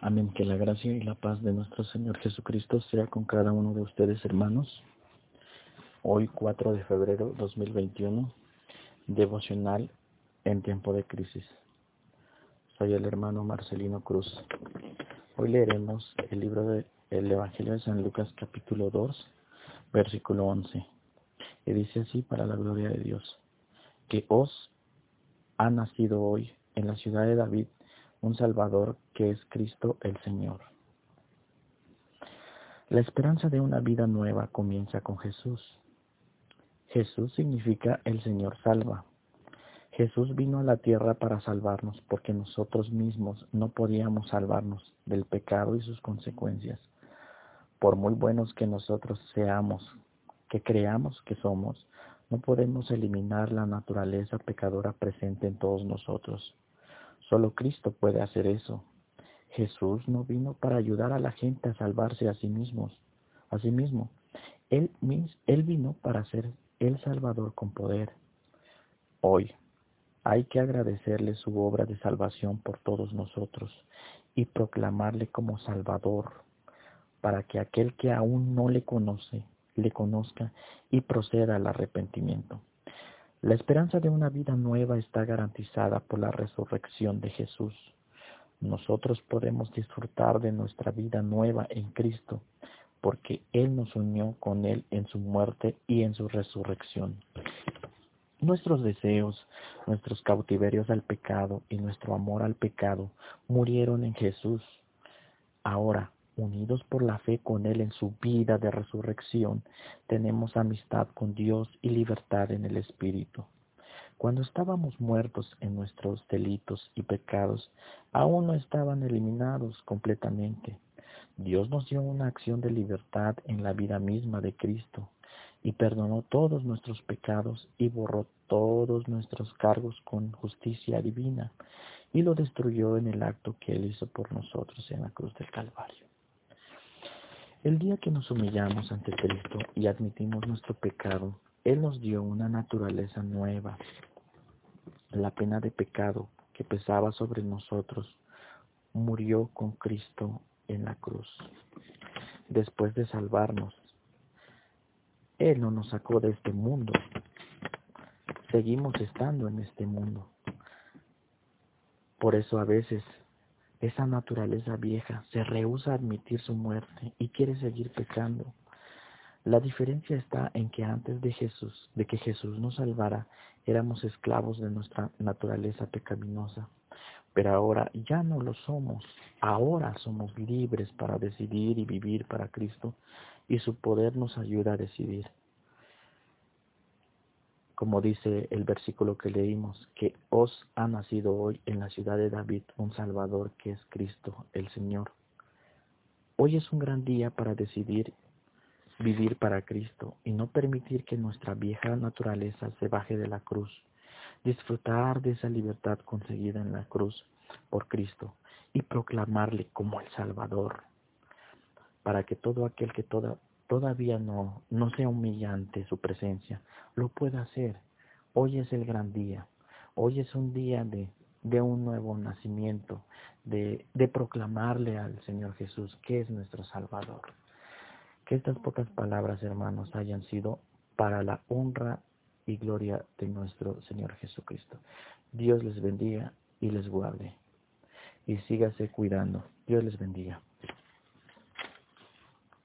Amén. Que la gracia y la paz de nuestro Señor Jesucristo sea con cada uno de ustedes, hermanos. Hoy, 4 de febrero 2021, devocional en tiempo de crisis. Soy el hermano Marcelino Cruz. Hoy leeremos el libro del Evangelio de San Lucas capítulo 2, versículo 11. Y dice así para la gloria de Dios, que os ha nacido hoy en la ciudad de David un Salvador que es Cristo el Señor. La esperanza de una vida nueva comienza con Jesús. Jesús significa el Señor salva. Jesús vino a la tierra para salvarnos porque nosotros mismos no podíamos salvarnos del pecado y sus consecuencias. Por muy buenos que nosotros seamos, que creamos que somos, no podemos eliminar la naturaleza pecadora presente en todos nosotros. Solo Cristo puede hacer eso. Jesús no vino para ayudar a la gente a salvarse a sí mismos, a sí mismo. Él, él vino para ser el Salvador con poder. Hoy hay que agradecerle su obra de salvación por todos nosotros y proclamarle como Salvador, para que aquel que aún no le conoce, le conozca y proceda al arrepentimiento. La esperanza de una vida nueva está garantizada por la resurrección de Jesús. Nosotros podemos disfrutar de nuestra vida nueva en Cristo, porque Él nos unió con Él en su muerte y en su resurrección. Nuestros deseos, nuestros cautiverios al pecado y nuestro amor al pecado murieron en Jesús. Ahora, unidos por la fe con Él en su vida de resurrección, tenemos amistad con Dios y libertad en el Espíritu. Cuando estábamos muertos en nuestros delitos y pecados, aún no estaban eliminados completamente. Dios nos dio una acción de libertad en la vida misma de Cristo y perdonó todos nuestros pecados y borró todos nuestros cargos con justicia divina y lo destruyó en el acto que Él hizo por nosotros en la cruz del Calvario. El día que nos humillamos ante Cristo y admitimos nuestro pecado, Él nos dio una naturaleza nueva. La pena de pecado que pesaba sobre nosotros murió con Cristo en la cruz. Después de salvarnos, Él no nos sacó de este mundo. Seguimos estando en este mundo. Por eso a veces esa naturaleza vieja se rehúsa a admitir su muerte y quiere seguir pecando. La diferencia está en que antes de Jesús, de que Jesús nos salvara, éramos esclavos de nuestra naturaleza pecaminosa. Pero ahora ya no lo somos. Ahora somos libres para decidir y vivir para Cristo y su poder nos ayuda a decidir como dice el versículo que leímos, que os ha nacido hoy en la ciudad de David un Salvador que es Cristo el Señor. Hoy es un gran día para decidir vivir para Cristo y no permitir que nuestra vieja naturaleza se baje de la cruz, disfrutar de esa libertad conseguida en la cruz por Cristo y proclamarle como el Salvador, para que todo aquel que toda, todavía no, no sea humillante su presencia, lo pueda hacer. Hoy es el gran día. Hoy es un día de, de un nuevo nacimiento, de, de proclamarle al Señor Jesús que es nuestro Salvador. Que estas pocas palabras, hermanos, hayan sido para la honra y gloria de nuestro Señor Jesucristo. Dios les bendiga y les guarde. Y sígase cuidando. Dios les bendiga.